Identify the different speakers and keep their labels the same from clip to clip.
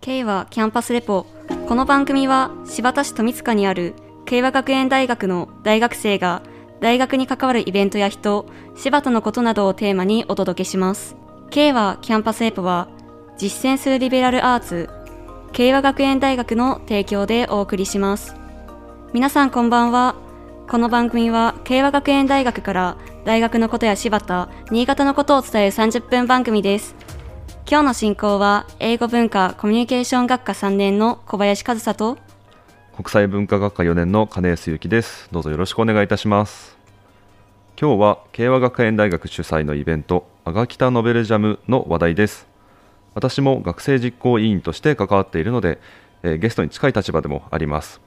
Speaker 1: K はキャンパスレポ。この番組は柴田市富塚にある慶和学園大学の大学生が大学に関わるイベントや人柴田のことなどをテーマにお届けします。K はキャンパスレポは実践するリベラルアーツ慶和学園大学の提供でお送りします。皆さんこんばんは。この番組は慶和学園大学から大学のことや柴田新潟のことを伝える30分番組です。今日の進行は英語文化コミュニケーション学科3年の小林和沙と
Speaker 2: 国際文化学科4年の金安幸です。どうぞよろしくお願いいたします。今日は慶和学園大学主催のイベントアガキタノベルジャムの話題です。私も学生実行委員として関わっているので、えー、ゲストに近い立場でもあります。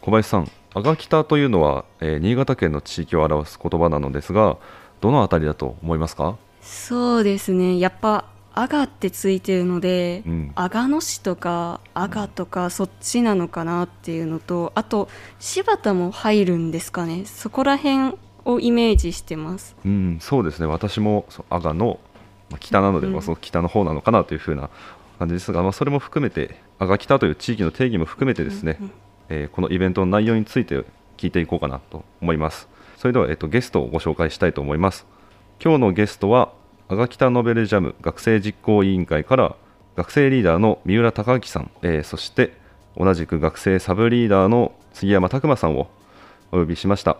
Speaker 2: 小林さんアガキタというのは、えー、新潟県の地域を表す言葉なのですがどのあたりだと思いますか？
Speaker 1: そうですね。やっぱ阿賀ってついてるので、うん、阿賀野市とか阿賀とかそっちなのかなっていうのとあと柴田も入るんですかね。そこら辺をイメージしてます、
Speaker 2: うん、そうですね。私も阿賀の北なので、うん、その北の方なのかなというふうな感じですが、まあ、それも含めて阿賀北という地域の定義も含めてですね、うんうん、えー、このイベントの内容について聞いていこうかなと思います。それでは、えっと、ゲストをご紹介したいと思います。今日のゲストは阿賀北ノベルジャム学生実行委員会から学生リーダーの三浦隆明さん、えー、そして同じく学生サブリーダーの杉山拓磨さんをお呼びしました、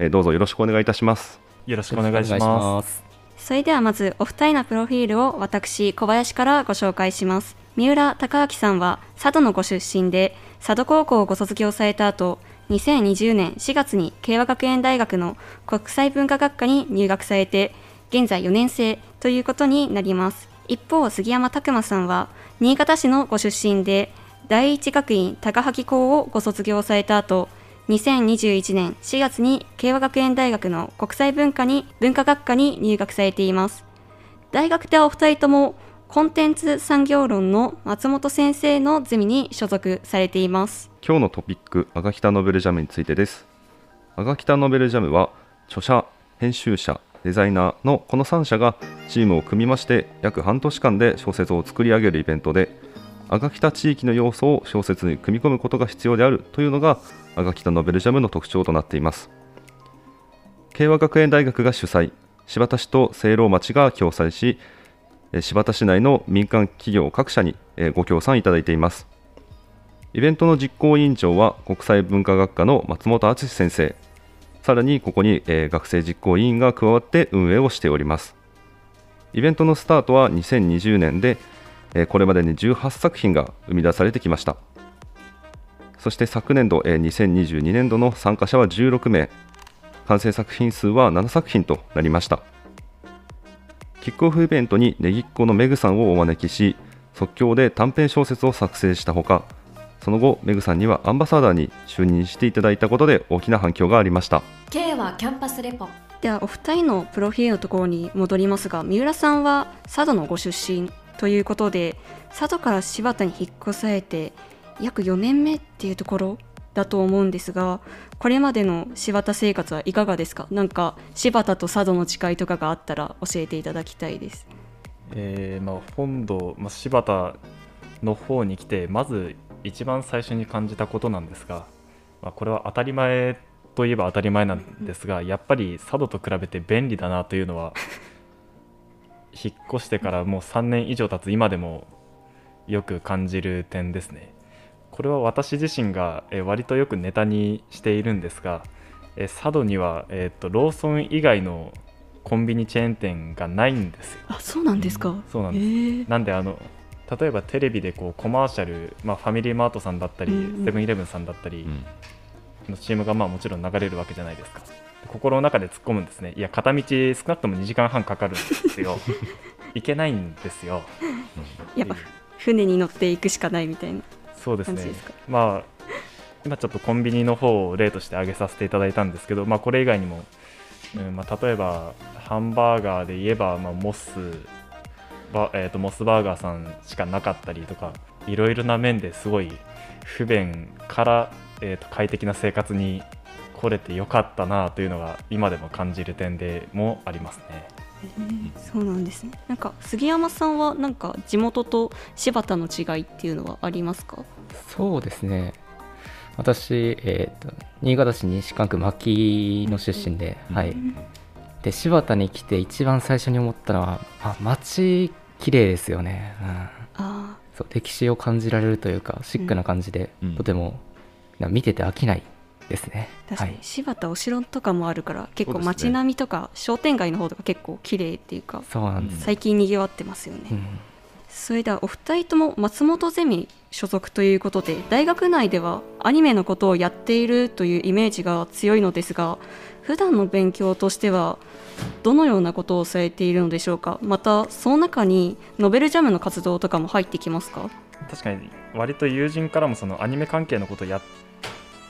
Speaker 2: えー、どうぞよろしくお願いいたします。
Speaker 3: よろしくお願いします。
Speaker 1: それではまずお二人のプロフィールを私小林からご紹介します。三浦隆明さんは佐渡のご出身で佐渡高校をご卒業された後2020年4月に慶和学園大学の国際文化学科に入学されて現在4年生ということになります。一方杉山拓磨さんは新潟市のご出身で第一学院高萩校をご卒業された後2021年4月に慶和学園大学の国際文化に文化学科に入学されています。大学ではお二人ともコンテンツ産業論の松本先生のゼミに所属されています。
Speaker 2: 今日のトピックアガキタノベルジャムについてです。アガキタノベルジャムは著者編集者デザイナーのこの3社がチームを組みまして約半年間で小説を作り上げるイベントで赤北地域の要素を小説に組み込むことが必要であるというのが赤北ノベルジャムの特徴となっています。慶和学園大学が主催柴田市と聖籠町が共催し柴田市内の民間企業各社にご協賛いただいています。イベントの実行委員長は国際文化学科の松本敦先生。さらにここに、えー、学生実行委員が加わって運営をしております。イベントのスタートは2020年で、えー、これまでに18作品が生み出されてきました。そして昨年度、えー、2022年度の参加者は16名。完成作品数は7作品となりました。キックオフイベントにねぎっこのメグさんをお招きし即興で短編小説を作成したほかその後メグさんにはアンバサダーに就任していただいたことで大きな反響がありました。
Speaker 4: K はキャンパスレポ。
Speaker 1: ではお二人のプロフィールのところに戻りますが三浦さんは佐渡のご出身ということで佐渡から柴田に引っ越されて約4年目っていうところだと思うんですがこれまでの柴田生活はいかがですか？なんか柴田と佐渡の誓いとかがあったら教えていただきたいです。
Speaker 3: えーまあ、本土、まあ、柴田の方に来てまず一番最初に感じたことなんですが、まあ、これは当たり前といえば当たり前なんですがやっぱり佐渡と比べて便利だなというのは引っ越してからもう3年以上経つ今でもよく感じる点ですね。これは私自身が割とよくネタにしているんですが佐渡には、えーと、ローソン以外のコンビニチェーン店がないんですよ。
Speaker 1: あそうなんですか、
Speaker 3: そうなんです。なんであの例えばテレビでこうコマーシャル、まあ、ファミリーマートさんだったり、セブンイレブンさんだったりの CM がまあもちろん流れるわけじゃないですか。心の中で突っ込むんですね。いや片道少なくとも2時間半かかるんですよ。行けないんですよ。
Speaker 1: やっぱ船に乗っていくしかないみたいな
Speaker 3: そうですね。まあ今ちょっとコンビニの方を例として挙げさせていただいたんですけど、まあ、これ以外にも、うんまあ、例えばハンバーガーで言えば、まあ、モスバ、えーと、モスバーガーさんしかなかったりとかいろいろな面ですごい不便から、えーと、快適な生活に来れてよかったなというのが今でも感じる点でもありますね。
Speaker 1: そうなんですね。なんか杉山さんはなんか地元と柴田の違いっていうのはありますか？
Speaker 5: そうですね。私、えーと新潟市西蒲区牧の出身で,、はい、で柴田に来て一番最初に思ったのはあ街綺麗ですよね、うん、
Speaker 1: あ
Speaker 5: そう歴史を感じられるというかシックな感じで、
Speaker 2: うん。
Speaker 5: とてもな見てて飽きないですね。
Speaker 1: あ確かに。
Speaker 5: はい、
Speaker 1: 柴田お城とかもあるから結構
Speaker 2: そうですね。
Speaker 1: 街並みとか商店街の方とか結構綺麗っていうか
Speaker 5: そうなんです、
Speaker 1: 最近にぎわってますよね、
Speaker 5: うん。
Speaker 1: それではお二人とも松本ゼミ所属ということで大学内ではアニメのことをやっているというイメージが強いのですが普段の勉強としてはどのようなことをされているのでしょうか？またその中にノベルジャムの活動とかも入ってきますか？
Speaker 3: 確かに割と友人からもそのアニメ関係のことやっ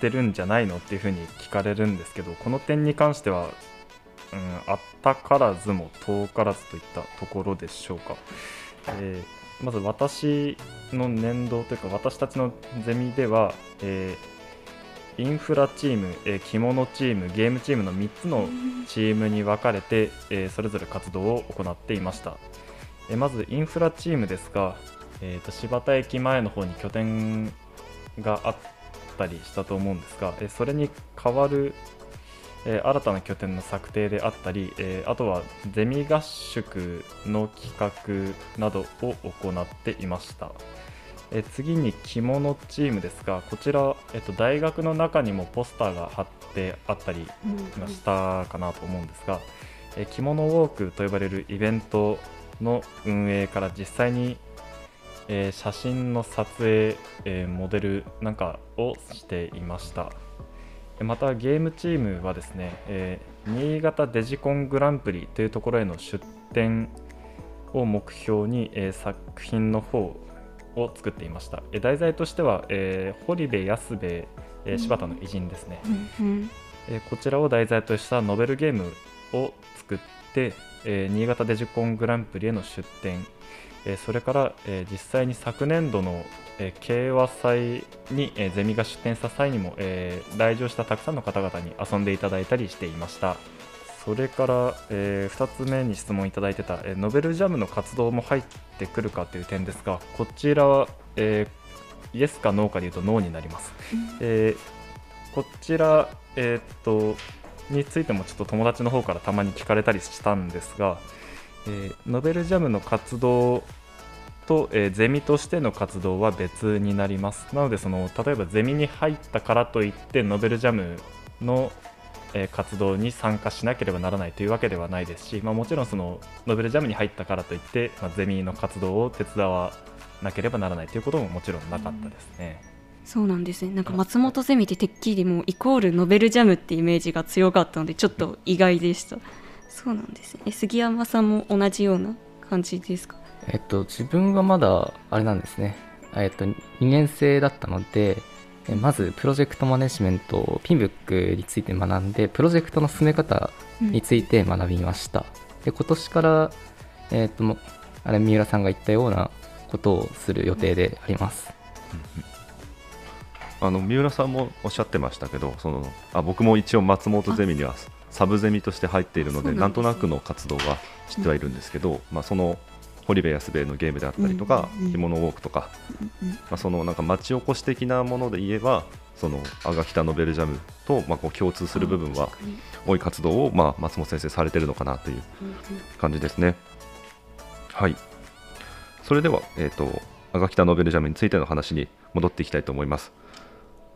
Speaker 3: てるんじゃないのっていうふうに聞かれるんですけどこの点に関しては、うん、あったからずも遠からずといったところでしょうか、えーまず私の年度というか私たちのゼミでは、えーインフラチーム、えー着物チームゲームチームの3つのチームに分かれて、えーそれぞれ活動を行っていました、えーまずインフラチームですが、えー、と柴田駅前の方に拠点があったりしたと思うんですが、えーそれに代わる、えー新たな拠点の策定であったり、えーあとはゼミ合宿の企画などを行っていました。え次に着物チームですがこちら、えっと大学の中にもポスターが貼ってあったりましたかなと思うんですが、え着物ウォークと呼ばれるイベントの運営から実際に、えー写真の撮影、えーモデルなんかをしていました。またゲームチームはですね、えー新潟デジコングランプリというところへの出展を目標に、え作品の方を作っていました。えー題材としては、えー堀部安部、えー柴田の偉人ですね、
Speaker 1: うんうん。
Speaker 3: えーこちらを題材としたノベルゲームを作って、えー新潟デジコングランプリへの出展、えーそれから、えー実際に昨年度の、えー慶和祭に、えーゼミが出展した際にも、えー来場したたくさんの方々に遊んでいただいたりしていましたそれから、え2つ目に質問いただいてた、えーノベルジャムの活動も入ってくるかという点ですがこちらは、えーイエスかノーかでいうとノーになります。えーこちら、えーっとについてもちょっと友達の方からたまに聞かれたりしたんですが、えーノベルジャムの活動と、えーゼミとしての活動は別になります。なのでその例えばゼミに入ったからといってノベルジャムの、えー活動に参加しなければならないというわけではないですし、まあ、もちろんそのノベルジャムに入ったからといって、まあ、ゼミの活動を手伝わなければならないということももちろんなかったですね。
Speaker 1: そうなんですね。なんか松本ゼミっててっきりもうイコールノベルジャムってイメージが強かったのでちょっと意外でした。そうなんですね。え杉山さんも同じような感じですか？
Speaker 5: えっと、自分はまだあれなんですね、えっと、2年生だったのでえまずプロジェクトマネジメントピンブックについて学んでプロジェクトの進め方について学びました、で今年から、えっともあれ三浦さんが言ったようなことをする予定であります、
Speaker 2: あの三浦さんもおっしゃってましたけどそのあ僕も一応松本ゼミにはサブゼミとして入っているので
Speaker 1: なですね。
Speaker 2: なんんとなくの活動は知ってはいるんですけど、まあ、その堀部安兵衛のゲームであったりとか、着物ウォークとか、
Speaker 1: うん
Speaker 2: まあ、そのなんか町おこし的なもので言えばそのアガキタノベルジャムと、まあ、こう共通する部分は多い活動を、まあ、松本先生されてるのかなという感じですね。はい。それでは、えっ、と、アガキタノベルジャムについての話に戻っていきたいと思います。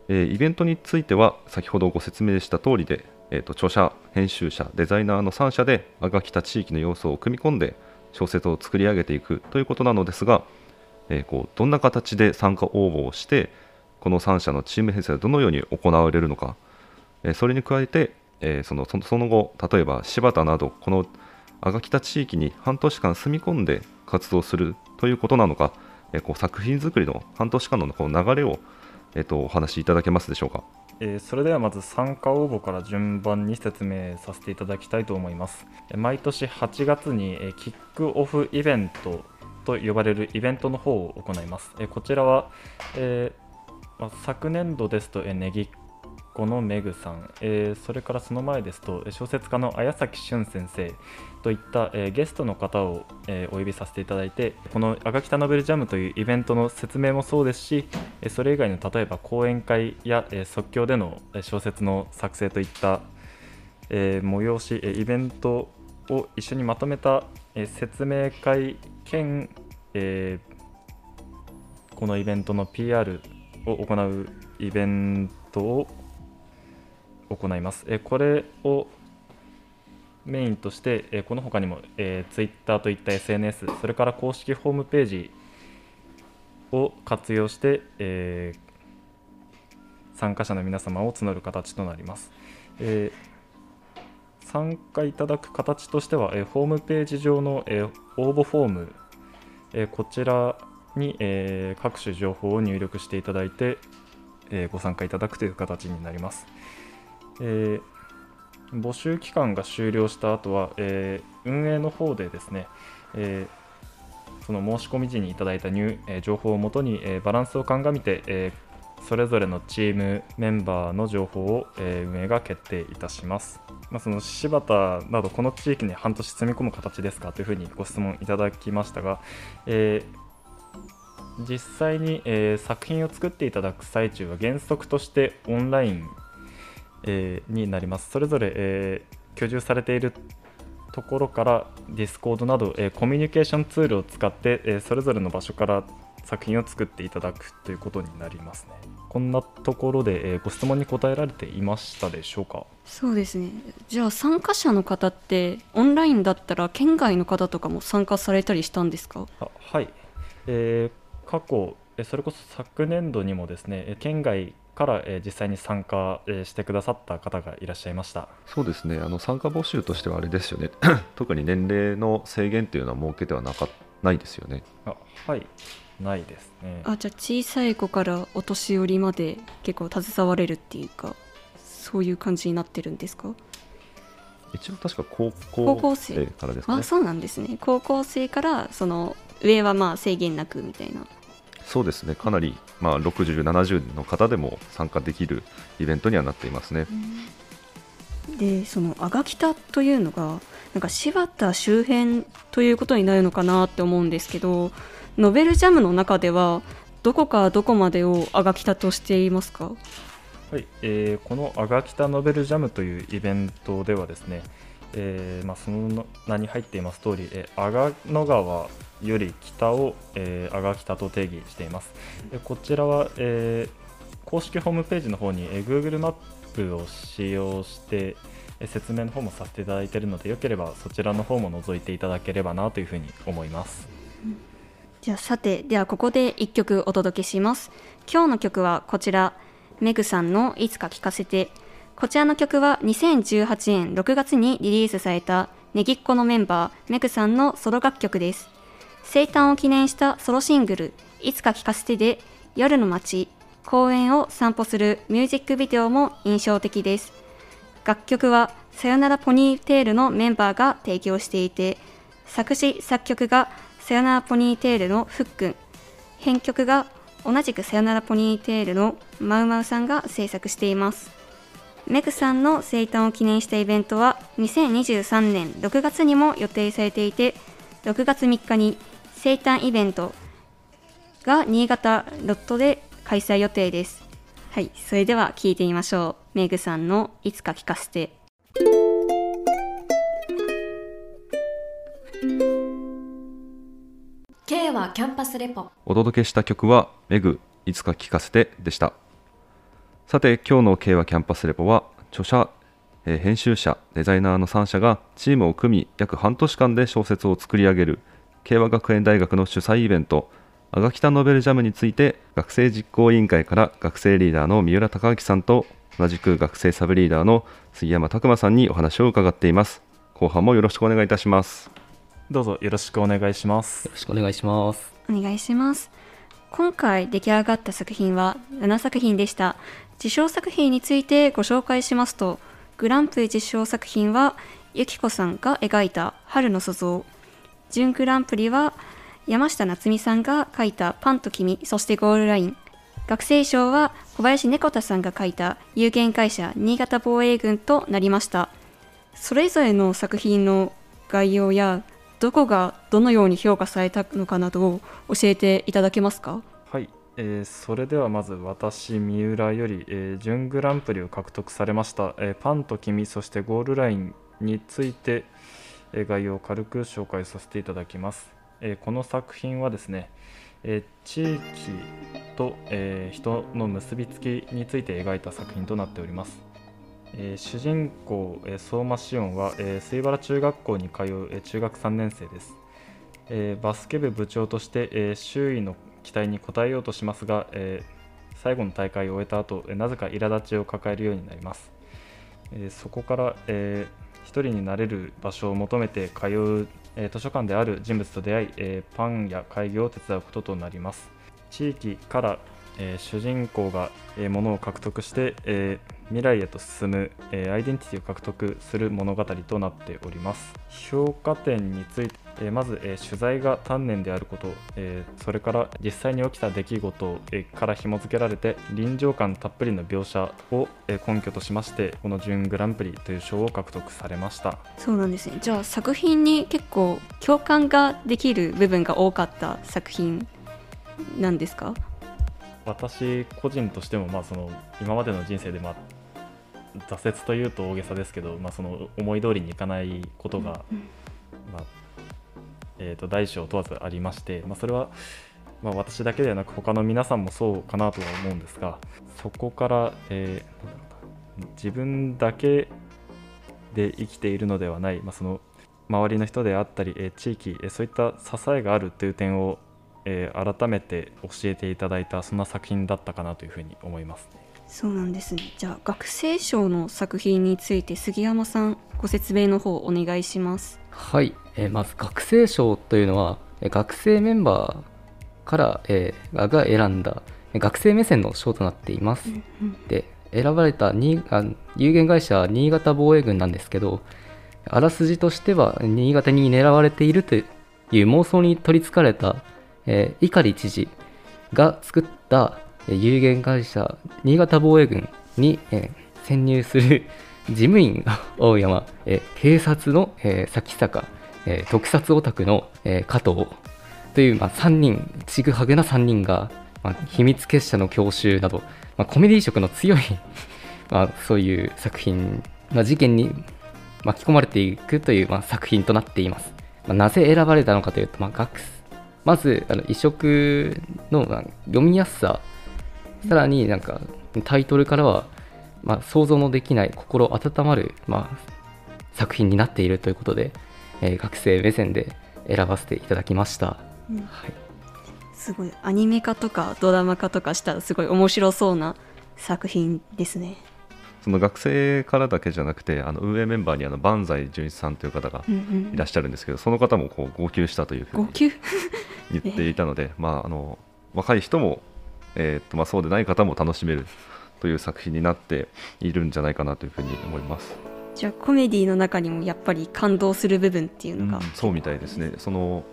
Speaker 2: えーイベントについては、先ほどご説明した通りで、えーと、著者、編集者、デザイナーの3社で、アガキタ地域の要素を組み込んで、小説を作り上げていくということなのですが、えーこうどんな形で参加応募をして、この3社のチーム編成はどのように行われるのか、えーそれに加えて、えーそのその後、例えば柴田など、この阿賀北地域に半年間住み込んで活動するということなのか、えーこう作品作りの半年間のこの流れを、えーとお話しいただけますでしょうか。
Speaker 3: えーそれではまず参加応募から順番に説明させていただきたいと思います。毎年8月に、えキックオフイベントと呼ばれるイベントの方を行います。えこちらは、えま昨年度ですと、えーネギっ子のメグさん、えーそれからその前ですと小説家の綾崎俊先生。といった、えーゲストの方を、えーお呼びさせていただいてこの「アガキタノベルジャム」というイベントの説明もそうですしそれ以外の例えば講演会や、えー即興での小説の作成といった、えー催し、イベントを一緒にまとめた、えー説明会兼、えーこのイベントの PR を行うイベントを行います。えこれをメインとして、えこの他にも、えー、Twitter といった SNS、それから公式ホームページを活用して、えー参加者の皆様を募る形となります。えー参加いただく形としては、えホームページ上の、え応募フォーム、えこちらに、え各種情報を入力していただいて、えご参加いただくという形になります。えー募集期間が終了した後は、えー運営の方でですね、えーその申し込み時にいただいた入、えー情報をもとに、えバランスを鑑みて、えそれぞれのチームメンバーの情報を、え運営が決定いたします。まあ、その新発田などこの地域に半年住み込む形ですかというふうにご質問いただきましたが、え実際に、え作品を作っていただく最中は原則としてオンライン、えーになります。それぞれ、えー居住されているところから Discord など、えーコミュニケーションツールを使って、えーそれぞれの場所から作品を作っていただくということになりますね。こんなところで、えーご質問に答えられていましたでしょうか？
Speaker 1: そうですねじゃあ参加者の方ってオンラインだったら県外の方とかも参加されたりしたんですか？
Speaker 3: あはい、えー過去、えーそれこそ昨年度にもですね、えー県外から、えー実際に参加、えーしてくださった方がいらっしゃいました。
Speaker 2: そうですね。あの参加募集としてはあれですよね。特に年齢の制限っていうのは設けてはなかないですよね。
Speaker 3: あはい、ないですね。
Speaker 1: あじゃあ小さい子からお年寄りまで結構携われるっていうかそういう感じになってるんですか？
Speaker 2: 一応確か高
Speaker 1: 高校生
Speaker 2: からですかね。
Speaker 1: あそうなんですね。高校生からその上はまあ制限なくみたいな
Speaker 2: そうですね。かなり、まあ、60、70の方でも参加できるイベントにはなっていますね。
Speaker 1: でそのあがきたというのがなんか柴田周辺ということになるのかなって思うんですけどノベルジャムの中ではどこからどこまでをあがきたとしていますか？
Speaker 3: はい、えーこのアガキタノベルジャムというイベントではですね、えーまあ、その名に入っています通り、えー、阿賀野川より北を、えー、阿賀北と定義しています。でこちらは、えー公式ホームページの方に、えー Google マップを使用して、えー説明の方もさせていただいているので、よければそちらの方も覗いていただければなというふうに思います。
Speaker 1: じゃあさてではここで1曲お届けします今日の曲はこちらメグさんのいつか聴かせてこちらの曲は2018年6月にリリースされたネギっ子のメンバーメグさんのソロ楽曲です。生誕を記念したソロシングルいつか聴かせてで夜の街公園を散歩するミュージックビデオも印象的です。楽曲はさよならポニーテールのメンバーが提供していて作詞作曲がさよならポニーテールのふっくん編曲が同じくさよならポニーテールのマウマウさんが制作しています。メグさんの生誕を記念したイベントは2023年6月にも予定されていて6月3日に生誕イベントが新潟ロットで開催予定です。はいそれでは聞いてみましょう。メグさんのいつか聞かせて。
Speaker 4: K はキャンパスレポ。
Speaker 2: お届けした曲は「メグいつか聴かせて」でしたさて今日の K はキャンパスレポは著者、えー編集者デザイナーの3社がチームを組み約半年間で小説を作り上げる慶和学園大学の主催イベント「アガキタノベルジャム」について学生実行委員会から学生リーダーの三浦貴明さんと同じく学生サブリーダーの杉山拓磨さんにお話を伺っています後半もよろしくお願いいたします
Speaker 3: どうぞよろしくお願いします
Speaker 5: よ。ろしくお願いします。
Speaker 1: お願いします今回出来上がった作品は7作品でした受賞作品についてご紹介しますとグランプリ受賞作品はゆきこさんが描いた春の塑像。準グランプリは山下夏美さんが描いたパンと君そしてゴールライン。学生賞は小林猫田さんが書いた有限会社新潟防衛軍となりました。それぞれの作品の概要やどこがどのように評価されたのかなどを教えていただけますか、
Speaker 3: えーそれではまず私三浦より、えー準グランプリを獲得されました、えーパンと君そしてゴールラインについて、え概要を軽く紹介させていただきます、えこの作品はですね、え地域と、え人の結びつきについて描いた作品となっております。え主人公、え相馬紫音は、えー水原中学校に通う、え中学3年生です、えバスケ部部長として、え周囲の期待に応えようとしますが、えー最後の大会を終えた後、えなぜか苛立ちを抱えるようになります、えーそこから、えー一人になれる場所を求めて通う、え図書館である人物と出会い、えパンや会議を手伝うこととなります。地域から、え主人公が、えー物を獲得して、え未来へと進む、えアイデンティティを獲得する物語となっております。評価点について、えーまず、えー取材が丹念であること、えーそれから実際に起きた出来事、えーから紐付けられて臨場感たっぷりの描写を、えー根拠としましてこの準グランプリという賞を獲得されました。
Speaker 1: そうなんですね。じゃあ作品に結構共感ができる部分が多かった作品なんですか？
Speaker 3: 私個人としても、まあ、その今までの人生で、まあ、挫折というと大げさですけど、まあ、その思い通りにいかないことが、まあえー、と大小問わずありまして、まあ、それは、まあ、私だけではなく他の皆さんもそうかなとは思うんですがそこから、えー自分だけで生きているのではない、まあ、その周りの人であったり、えー地域、えーそういった支えがあるという点を、えー改めて教えていただいたそんな作品だったかなというふうに思います。
Speaker 1: そうなんですね。じゃあ学生賞の作品について杉山さんご説明の方お願いします。
Speaker 5: はい、えーまず学生賞というのはえー学生メンバーから、えーが選んだえー学生目線の賞となっています、で選ばれたにあ有限会社新潟防衛軍なんですけどあらすじとしては新潟に狙われているという妄想に取りつかれた、えー碇知事が作ったえー有限会社新潟防衛軍に、えー潜入する 事務員大山、えー警察の、えー崎坂、えー特撮オタクの、えー加藤という、まあ、3人ちぐはぐな3人が、まあ、秘密結社の教習など、まあ、コメディ色の強い まあ、そういう作品、まあ、事件に巻き込まれていくという、まあ、作品となっています。まあ、なぜ選ばれたのかというと、まあ、学まずあの移植のまあ読みやすさ、さらになんかタイトルからは、まあ、想像のできない心温まる、まあ、作品になっているということで、えー学生目線で選ばせていただきました。
Speaker 1: うん。
Speaker 5: はい。
Speaker 1: すごいアニメ化とかドラマ化とかしたらすごい面白そうな作品ですね。
Speaker 2: その学生からだけじゃなくてあの運営メンバーにあの万歳純一さんという方が
Speaker 1: うんうん。
Speaker 2: いらっしゃるんですけど、その方もこう号泣したというふうに
Speaker 1: 号泣？
Speaker 2: 言っていたので、まあ、あの若い人も、えーっとまあ、そうでない方も楽しめるという作品になっているんじゃないかなというふうに思います。
Speaker 1: じゃあコメディの中にもやっぱり感動する部分っていうのが、
Speaker 2: そうみたいですね。その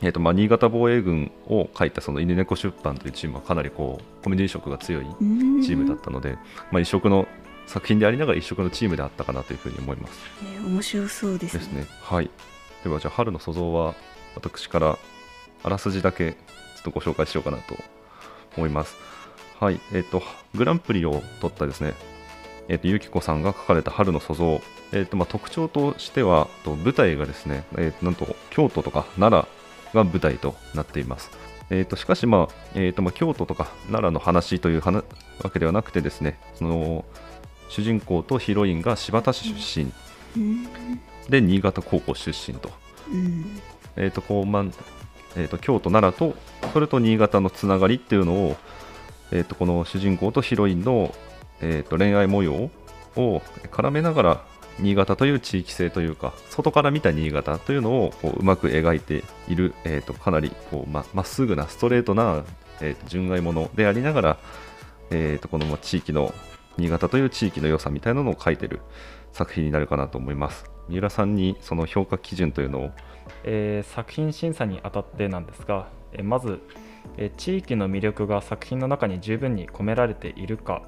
Speaker 2: えーとまあ、新潟防衛軍を書いたその犬猫出版というチームはかなりこうコメディ色が強いチームだったので、まあ、一色の作品でありながら一色のチームであったかなというふうに思います。
Speaker 1: ね面白そうですね
Speaker 2: ですね。はい。ではじゃあ春の塑像は私からあらすじだけちょっとご紹介しようかなと思います。はい。えっ、とグランプリを取ったですね。えっ、とゆきこさんが書かれた春の塑像。えっ、とまあ特徴としてはと舞台がですね、えー、なんと京都とか奈良が舞台となっています。えー、としかし、まあえーとまあ、京都とか奈良の話という話わけではなくてですねその主人公とヒロインが新発田市出身
Speaker 1: うん
Speaker 2: で新潟高校出身と,、
Speaker 1: うん
Speaker 2: えーとこうまんえー、と京都奈良とそれと新潟のつながりっていうのを、えー、とこの主人公とヒロインの、えー、と恋愛模様を絡めながら新潟という地域性というか外から見た新潟というのをこううまく描いている、えー、とかなりこうまっすぐなストレートな、えー、と純愛ものでありながら、えー、とこの地域の新潟という地域の良さみたいなのを書いている作品になるかなと思います。三浦さんにその評価基準というのを。
Speaker 3: えー作品審査にあたってなんですが、えまず、地域の魅力が作品の中に十分に込められているか、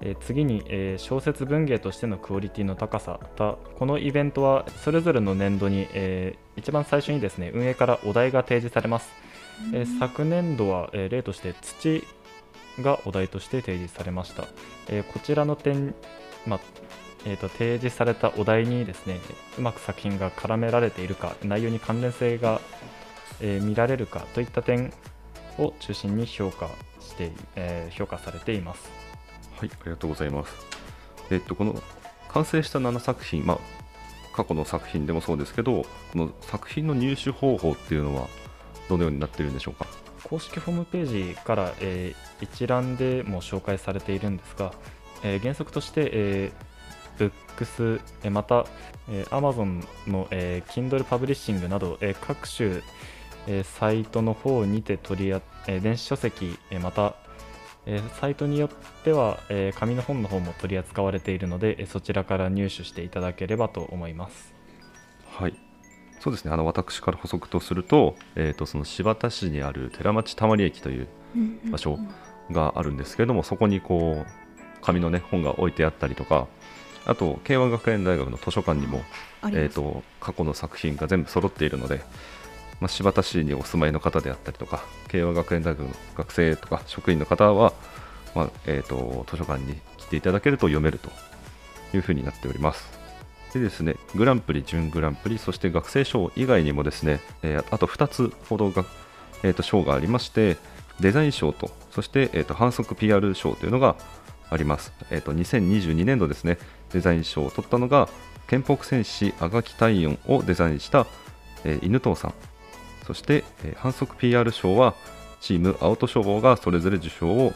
Speaker 3: え次に、え小説文芸としてのクオリティの高さだ。このイベントはそれぞれの年度に、え一番最初にですね運営からお題が提示されます、え昨年度は、え例として土がお題として提示されました、えこちらの点、まあえーと、提示されたお題にですねうまく作品が絡められているか内容に関連性が、えー、見られるかといった点を中心に評価して、えー、評価されています
Speaker 2: はいありがとうございます。えっとこの完成した7作品まあ過去の作品でもそうですけどこの作品の入手方法っていうのはどのようになっているんでしょうか？
Speaker 3: 公式ホームページから、えー、一覧でも紹介されているんですが、えー、原則として、えーブックス、えまた、え Amazon の、え Kindle パブリッシングなど、え各種、えサイトの方にて取りあ、え電子書籍、えまた、えサイトによっては、え紙の本の方も取り扱われているので、えそちらから入手していただければと思います。
Speaker 2: はい。そうですね。あの私から補足とすると,、えーと、その新発田市にある寺町たまり駅という場所があるんですけれども、そこにこう紙の、ね、本が置いてあったりとかあと慶和学園大学の図書館にも、えーと、過去の作品が全部揃っているので、まあ、新発田市にお住まいの方であったりとか慶和学園大学の学生とか職員の方は、まあえーと、図書館に来ていただけると読めるというふうになっております。でですね、グランプリ、準グランプリ、そして学生賞以外にもですね、えー、あと2つほどが、えーと、賞がありまして、デザイン賞と、そして、えーと反則 PR 賞というのがあります。えーと、2022年度ですね、デザイン賞を取ったのが、憲北戦士あがき体温をデザインした、えー、犬藤さん。そして、え、反則 PR 賞は、チームアウト消防がそれぞれ受賞を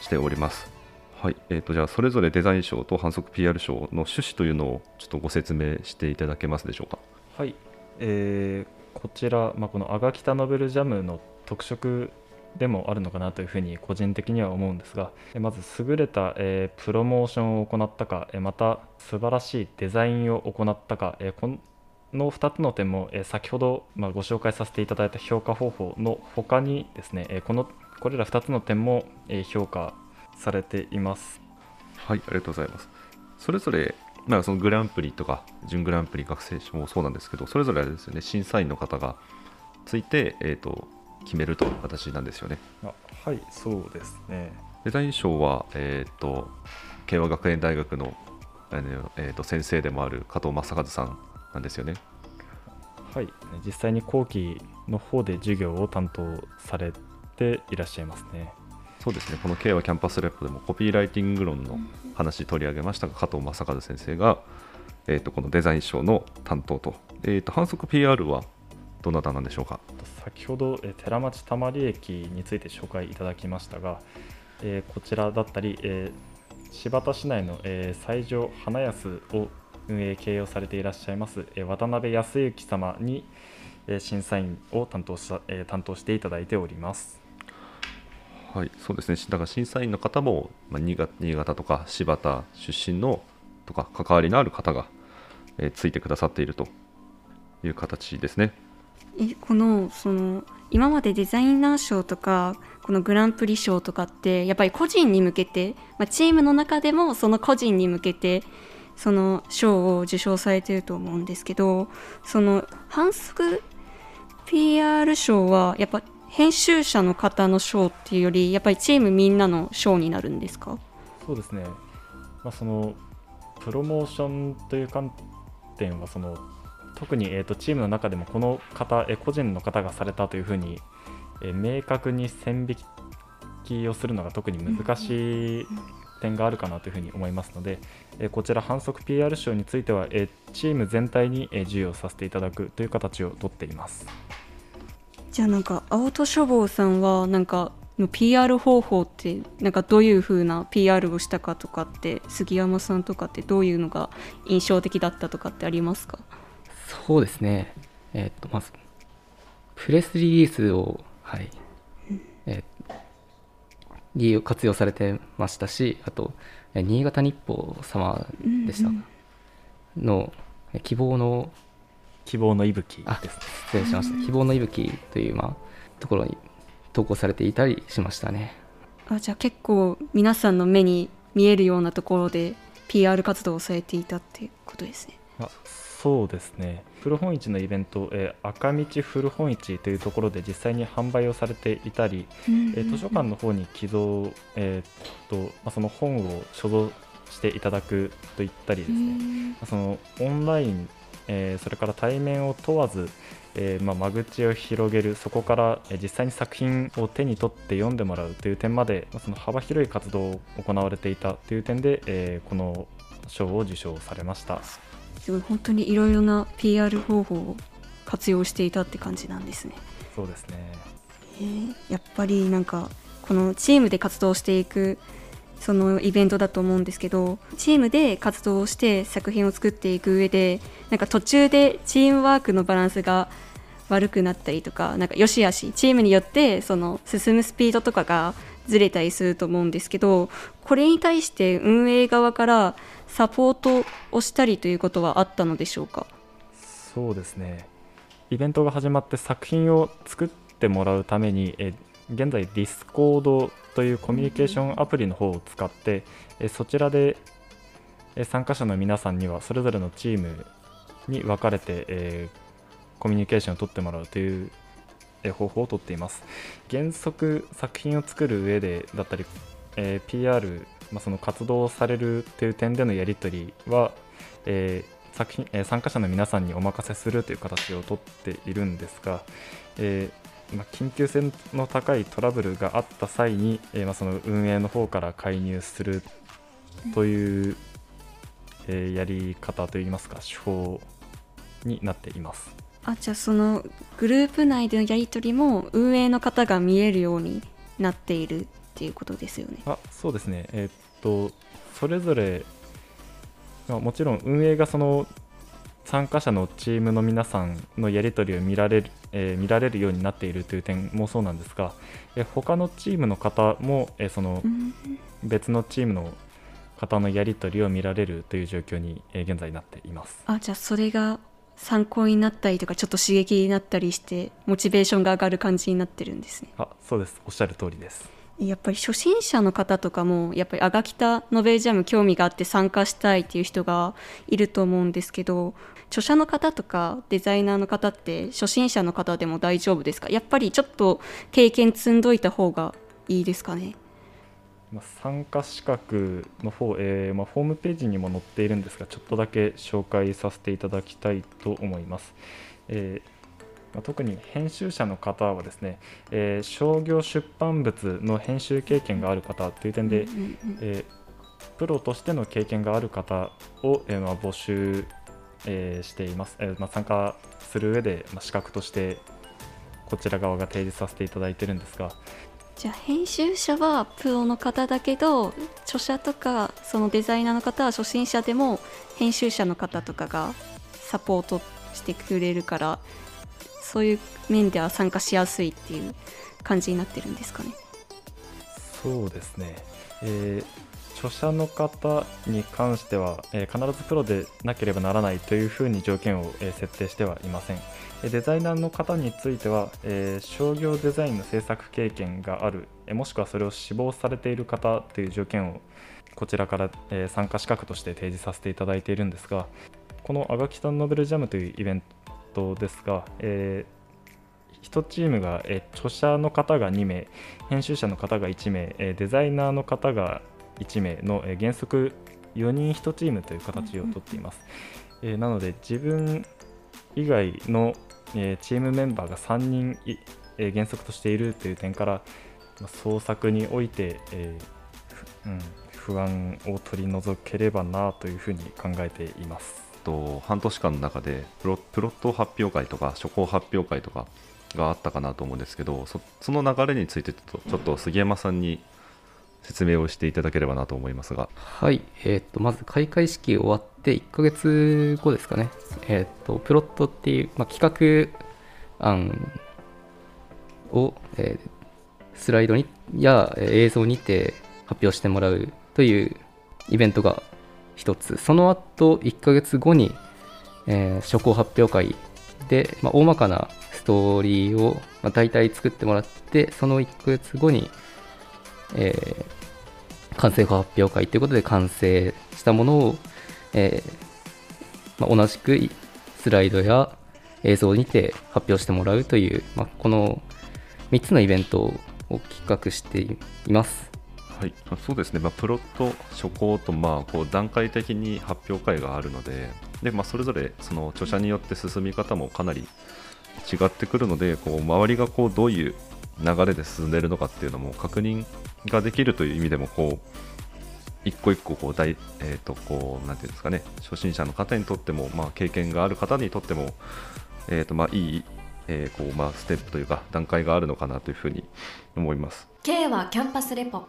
Speaker 2: しております。はい、えーと、じゃあそれぞれデザイン賞と反則 PR 賞の趣旨というのをちょっとご説明していただけますでしょうか？
Speaker 3: はい、えー、こちら、まあ、このアガキタノベルジャムの特色でもあるのかなというふうに個人的には思うんですがまず優れた、えー、プロモーションを行ったかまた素晴らしいデザインを行ったか、えー、この2つの点も、えー、先ほど、まあ、ご紹介させていただいた評価方法の他にですね、えこのこれら2つの点も、え評価されています。
Speaker 2: はいありがとうございます。それぞれまあ、そのグランプリとか準グランプリ学生賞もそうなんですけどそれぞれあれですよね審査員の方がついて、えーと決めるという形なんですよね。
Speaker 3: あはいそうですね。
Speaker 2: デザイン賞は、えーと、慶和学園大学の、えーと、先生でもある加藤正和さんなんですよね。
Speaker 3: はい実際に後期の方で授業を担当されていらっしゃいますね。
Speaker 2: そうですねこの慶和キャンパスレポでもコピーライティング論の話取り上げましたが加藤正和先生が、えーと、このデザイン賞の担当と,、えーと反則 PR はどなたなんでしょうか？
Speaker 3: 先ほど、え寺町たまり駅について紹介いただきましたが、えー、こちらだったり、えー、新発田市内の、えー、西条花安を運営経営をされていらっしゃいます、えー、渡辺康之様に、えー、審査員を担当した、えー、担当していただいております。
Speaker 2: はい、そうですね。だから審査員の方も、まあ、新潟新潟とか柴田出身のとか関わりのある方が、えー、ついてくださっているという形ですね。
Speaker 1: えこのその今までデザイナー賞とかこのグランプリ賞とかってやっぱり個人に向けて、まあ、チームの中でもその個人に向けてその賞を受賞されてると思うんですけどその反則 PR 賞はやっぱ編集者の方の賞っていうよりやっぱりチームみんなの賞になるんですか？
Speaker 3: そうですね、まあ、そのプロモーションという観点はその特に、えーと、チームの中でもこの方、え、個人の方がされたというふうに、え、明確に線引きをするのが特に難しい点があるかなというふうに思いますので、えー、こちら反則 PR 賞については、えチーム全体に、え授与させていただくという形をとっています
Speaker 1: じゃあなんか青戸書房さんはなんかの PR 方法ってなんかどういう風な PR をしたかとかって杉山さんとかってどういうのが印象的だったとかってありますか？
Speaker 5: そうですね。えっ、と、まず、プレスリリースを、はい、えー、利用活用されてましたし、あと、新潟日報様でした、の、希望の、
Speaker 3: 希望の息吹
Speaker 5: です、失礼しました。希望の息吹という、まあ、ところに投稿されていたりしましたね。
Speaker 1: あじゃあ結構皆さんの目に見えるようなところで PR 活動をされていたっていうことですね。
Speaker 3: あそうですね。古本市のイベント、えー赤道古本市というところで実際に販売をされていたり、えー図書館の方に寄贈、えーとまあ、その本を所蔵していただくといったりですね、まあそのオンライン、えーそれから対面を問わず、えーまあ、間口を広げるそこから、えー実際に作品を手に取って読んでもらうという点まで、まあ、その幅広い活動を行われていたという点で、えーこの賞を受賞されました。
Speaker 1: すごい本当にいろいろな PR 方法を活用していたって感じなんですね。
Speaker 3: そうですね
Speaker 1: えーやっぱりなんかこのチームで活動していくそのイベントだと思うんですけどチームで活動して作品を作っていく上でなんか途中でチームワークのバランスが悪くなったりとかなんかよしあしチームによってその進むスピードとかがずれたりすると思うんですけどこれに対して運営側からサポートをしたりということはあったのでしょうか？
Speaker 3: そうですね。イベントが始まって作品を作ってもらうためにえ現在 Discord というコミュニケーションアプリの方を使ってえそちらで参加者の皆さんにはそれぞれのチームに分かれてえーコミュニケーションを取ってもらうという方法をとっています原則作品を作る上でだったり、えー PR、まあ、その活動をされるという点でのやり取りは、えー作品えー参加者の皆さんにお任せするという形をとっているんですが、えまあ、緊急性の高いトラブルがあった際に、えまあ、その運営の方から介入するという、えやり方といいますか手法になっています。
Speaker 1: あじゃあそのグループ内でのやり取りも運営の方が見えるようになっているっていうことですよね。
Speaker 3: あそうですね、えーっとそれぞれ、まあもちろん運営がその参加者のチームの皆さんのやり取りを見られる,、えー見られるようになっているという点もそうなんですが、えー他のチームの方も、えーその
Speaker 1: うん
Speaker 3: 別のチームの方のやり取りを見られるという状況に、えー現在なっています。
Speaker 1: あじゃあそれが参考になったりとかちょっと刺激になったりしてモチベーションが上がる感じになってるんですね。
Speaker 3: あそうです、おっしゃる通りです。
Speaker 1: やっぱり初心者の方とかもやっぱりアガキタノベルジャム興味があって参加したいっていう人がいると思うんですけど著者の方とかデザイナーの方って初心者の方でも大丈夫ですか？やっぱりちょっと経験積んどいた方がいいですかね？
Speaker 3: まあ、参加資格の方、えーまあ、ホームページにも載っているんですが、ちょっとだけ紹介させていただきたいと思います。えーまあ、特に編集者の方はですね、えー商業出版物の編集経験がある方という点で、えープロとしての経験がある方を、えーまあ、募集、えーしています、えーまあ、参加する上で、まあ、資格としてこちら側が提示させていただいてるんですが、
Speaker 1: じゃあ編集者はプロの方だけど著者とかそのデザイナーの方は初心者でも編集者の方とかがサポートしてくれるからそういう面では参加しやすいっていう感じになってるんですかね。
Speaker 3: そうですね、えー著者の方に関しては、えー必ずプロでなければならないというふうに条件を、えー設定してはいません。デザイナーの方については、えー商業デザインの制作経験がある、えもしくはそれを志望されている方という条件をこちらから、え参加資格として提示させていただいているんですが、このアガキタンノベルジャムというイベントですが、え1チームが、え著者の方が2名、編集者の方が1名、えデザイナーの方が1名の、え原則4人1チームという形をとっています。えーなので自分以外の、えーチームメンバーが3人い、えー原則としているという点から、まあ創作において、えーうん、不安を取り除ければなというふうに考えています。
Speaker 2: と半年間の中でプロプロット発表会とか初稿発表会とかがあったかなと思うんですけどそその流れについてちょっと杉山さんに説明をしていただければなと思いますが。
Speaker 5: はい、えー、とまず開会式終わって1ヶ月後ですかね、えー、とプロットっていう、まあ、企画案を、えースライドにや映像にて発表してもらうというイベントが一つ。その後1ヶ月後に、えー初稿発表会で、まあ、大まかなストーリーを、まあ、大体作ってもらってその1ヶ月後に、えー、完成発表会ということで完成したものを、えーまあ、同じくスライドや映像にて発表してもらうという、まあ、この3つのイベントを企画しています。
Speaker 2: はい、そうですね、まあ、プロと初行とまあこう段階的に発表会があるので、でまあ、それぞれその著者によって進み方もかなり違ってくるので、こう周りがこうどういう流れで進んでいるのかっていうのも確認ができるという意味でも、こう一個一個こう大、えー、とこうなんていうんですかね、初心者の方にとっても、まあ、経験がある方にとっても、えーとまあ、いい、えーこうまあ、ステップというか段階があるのかなというふうに思います。
Speaker 4: K はキャンパスレポ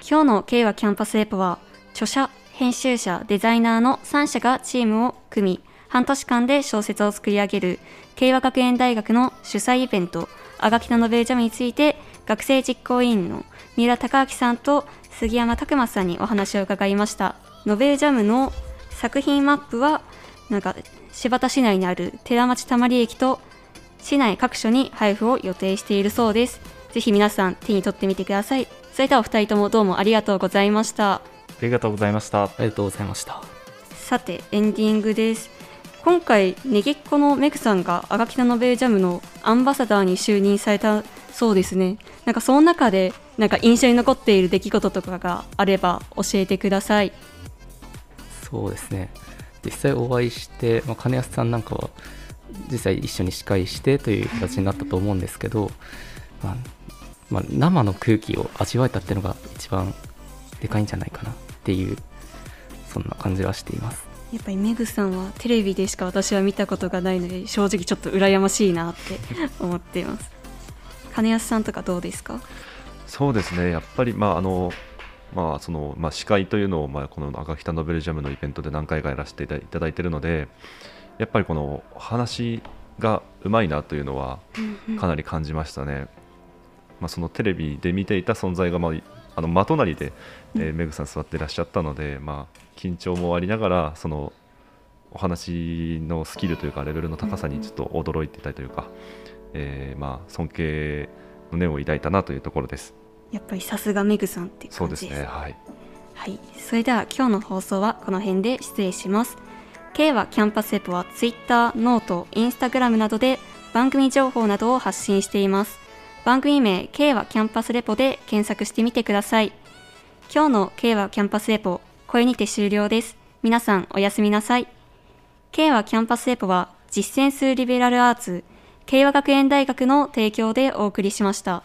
Speaker 1: 今日の K はキャンパスレポは著者編集者デザイナーの3社がチームを組み半年間で小説を作り上げる慶和学園大学の主催イベントあがきたノベルジャムについて学生実行委員の三浦貴明さんと杉山拓馬さんにお話を伺いました。ノベルジャムの作品マップはなんか柴田市内にある寺町たまり駅と市内各所に配布を予定しているそうです。ぜひ皆さん手に取ってみてください。それではお二人ともどうもありがとうございました。
Speaker 3: ありがとうございました。
Speaker 5: ありがとうございました。
Speaker 1: さてエンディングです今回ネギっ子のメグさんがアガキタノベルジャムのアンバサダーに就任されたそうですね。なんかその中でなんか印象に残っている出来事とかがあれば教えてください。
Speaker 5: そうですね。実際お会いして、まあ、金安さんなんかは実際一緒に司会してという形になったと思うんですけど、まあまあ、生の空気を味わえたっていうのが一番でかいんじゃないかなっていうそんな感じはしています。
Speaker 1: やっぱりメグさんはテレビでしか私は見たことがないので正直ちょっと羨ましいなって思っています。金安さんとかどうですか？
Speaker 2: そうですね、やっぱり、まああのまあそのまあ、司会というのを、まあ、この赤北ノベルジャムのイベントで何回かやらせていただいているので、やっぱりこの話がうまいなというのはかなり感じましたね。まあ、そのテレビで見ていた存在が、まあ、あの真隣で、えーメグさん座っていらっしゃったので、まあ、緊張もありながらそのお話のスキルというかレベルの高さにちょっと驚いていたというか、えーまあ、尊敬の念を抱いたなというところです。
Speaker 1: やっぱりさすがメグさんって
Speaker 2: そう
Speaker 1: 感じです
Speaker 2: ね、はい。
Speaker 1: はい、それでは今日の放送はこの辺で失礼します。敬和キャンパスレポは Twitter、note、Instagram などで番組情報などを発信しています。番組名 K はキャンパスレポで検索してみてください。今日の K はキャンパスレポ、これにて終了です。皆さんおやすみなさい。K はキャンパスレポは実践するリベラルアーツ、慶和学園大学の提供でお送りしました。